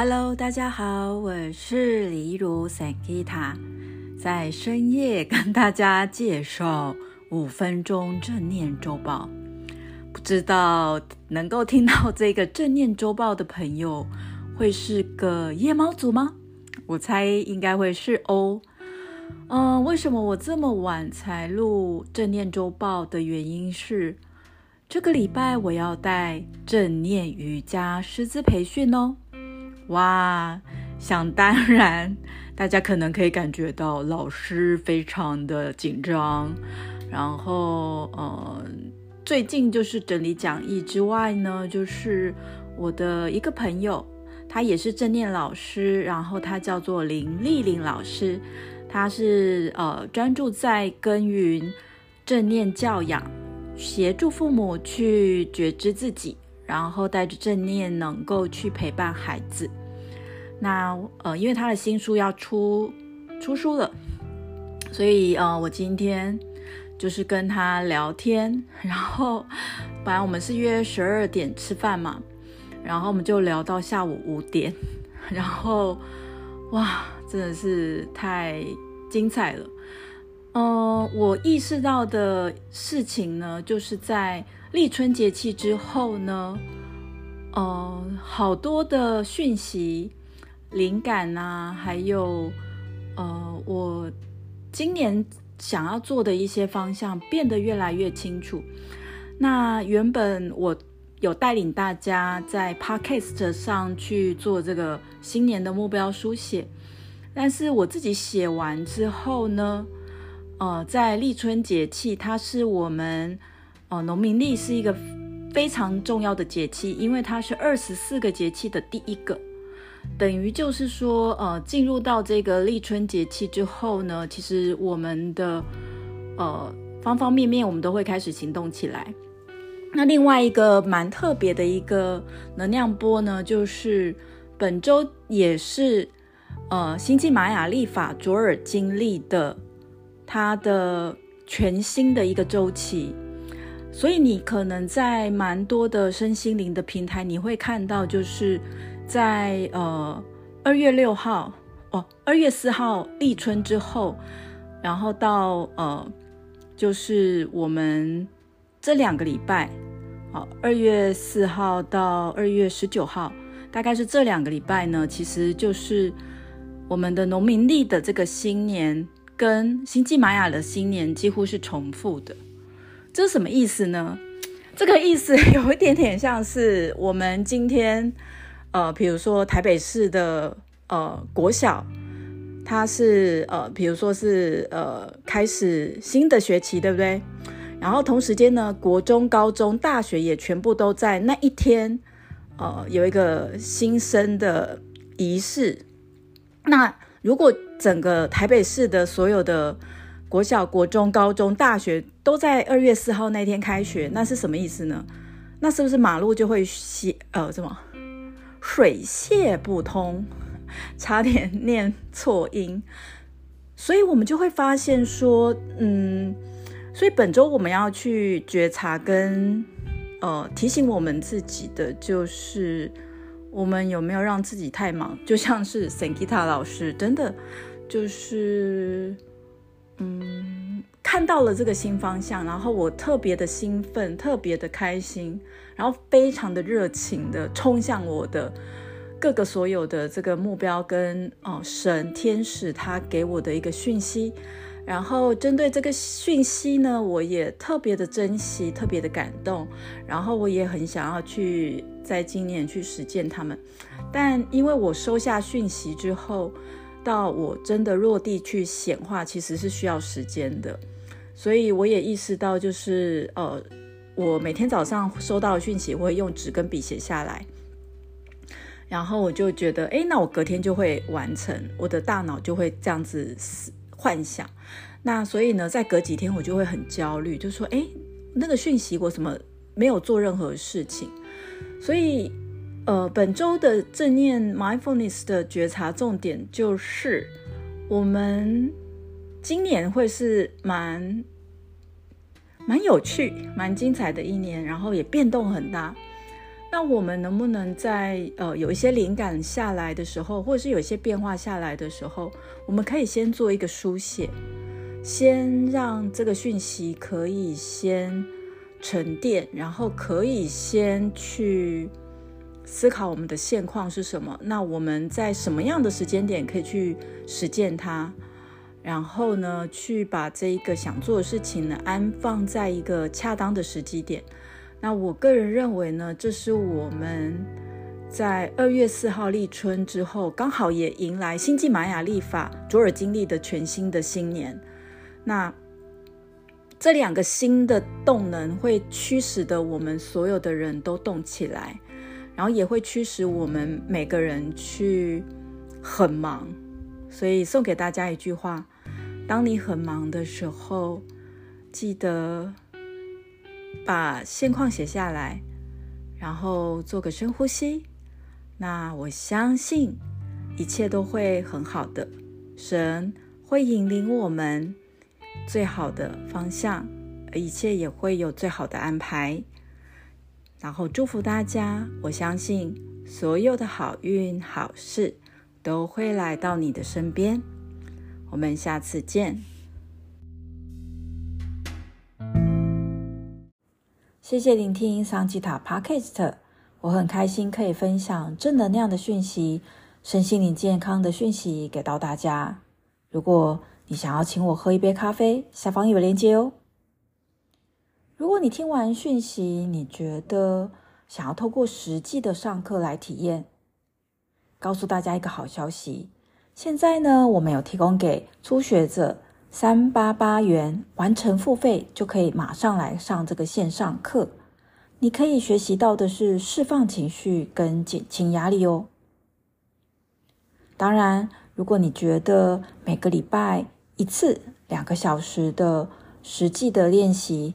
Hello，大家好，我是李如 Sankita，在深夜跟大家介绍五分钟正念周报。不知道能够听到这个正念周报的朋友，会是个夜猫族吗？我猜应该会是哦。嗯、为什么我这么晚才录正念周报的原因是，这个礼拜我要带正念瑜伽师资培训哦。哇，想当然，大家可能可以感觉到老师非常的紧张，然后呃。最近就是整理讲义之外呢，就是我的一个朋友，他也是正念老师，然后他叫做林丽玲老师，他是呃专注在耕耘正念教养，协助父母去觉知自己，然后带着正念能够去陪伴孩子。那呃，因为他的新书要出出书了，所以呃，我今天。就是跟他聊天，然后本来我们是约十二点吃饭嘛，然后我们就聊到下午五点，然后哇，真的是太精彩了。嗯、呃，我意识到的事情呢，就是在立春节气之后呢，呃，好多的讯息、灵感啊，还有呃，我今年。想要做的一些方向变得越来越清楚。那原本我有带领大家在 Podcast 上去做这个新年的目标书写，但是我自己写完之后呢，呃，在立春节气，它是我们呃农民历是一个非常重要的节气，因为它是二十四个节气的第一个。等于就是说，呃，进入到这个立春节气之后呢，其实我们的呃方方面面，我们都会开始行动起来。那另外一个蛮特别的一个能量波呢，就是本周也是呃星际玛雅历法卓尔经历的它的全新的一个周期，所以你可能在蛮多的身心灵的平台，你会看到就是。在呃二月六号哦，二月四号立春之后，然后到呃就是我们这两个礼拜，好，二月四号到二月十九号，大概是这两个礼拜呢，其实就是我们的农民历的这个新年跟星际玛雅的新年几乎是重复的。这是什么意思呢？这个意思 有一点点像是我们今天。呃，比如说台北市的呃国小，它是呃，比如说是呃开始新的学期，对不对？然后同时间呢，国中、高中、大学也全部都在那一天，呃，有一个新生的仪式。那如果整个台北市的所有的国小、国中、高中、大学都在二月四号那天开学，那是什么意思呢？那是不是马路就会写呃什么？水泄不通，差点念错音，所以我们就会发现说，嗯，所以本周我们要去觉察跟呃提醒我们自己的，就是我们有没有让自己太忙，就像是 Sankita 老师，真的就是嗯看到了这个新方向，然后我特别的兴奋，特别的开心。然后非常的热情的冲向我的各个所有的这个目标跟哦神天使他给我的一个讯息，然后针对这个讯息呢，我也特别的珍惜，特别的感动，然后我也很想要去在今年去实践他们，但因为我收下讯息之后，到我真的落地去显化，其实是需要时间的，所以我也意识到就是呃。我每天早上收到讯息，我会用纸跟笔写下来，然后我就觉得，哎，那我隔天就会完成，我的大脑就会这样子幻想。那所以呢，再隔几天我就会很焦虑，就说，哎，那个讯息我怎么没有做任何事情？所以，呃，本周的正念 mindfulness 的觉察重点就是，我们今年会是蛮。蛮有趣、蛮精彩的一年，然后也变动很大。那我们能不能在呃有一些灵感下来的时候，或者是有一些变化下来的时候，我们可以先做一个书写，先让这个讯息可以先沉淀，然后可以先去思考我们的现况是什么。那我们在什么样的时间点可以去实践它？然后呢，去把这一个想做的事情呢，安放在一个恰当的时机点。那我个人认为呢，这是我们在二月四号立春之后，刚好也迎来星际玛雅历法卓尔经历的全新的新年。那这两个新的动能会驱使的我们所有的人都动起来，然后也会驱使我们每个人去很忙。所以送给大家一句话：当你很忙的时候，记得。把现况写下来，然后做个深呼吸。那我相信一切都会很好的，神会引领我们最好的方向，一切也会有最好的安排。然后祝福大家，我相信所有的好运好事都会来到你的身边。我们下次见。谢谢聆听桑吉塔 Podcast，我很开心可以分享正能量的讯息、身心灵健康的讯息给到大家。如果你想要请我喝一杯咖啡，下方有链接哦。如果你听完讯息，你觉得想要透过实际的上课来体验，告诉大家一个好消息，现在呢，我们有提供给初学者。三八八元完成付费就可以马上来上这个线上课。你可以学习到的是释放情绪跟减轻压力哦。当然，如果你觉得每个礼拜一次两个小时的实际的练习、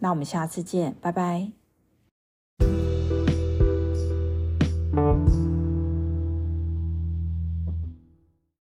那我们下次见，拜拜。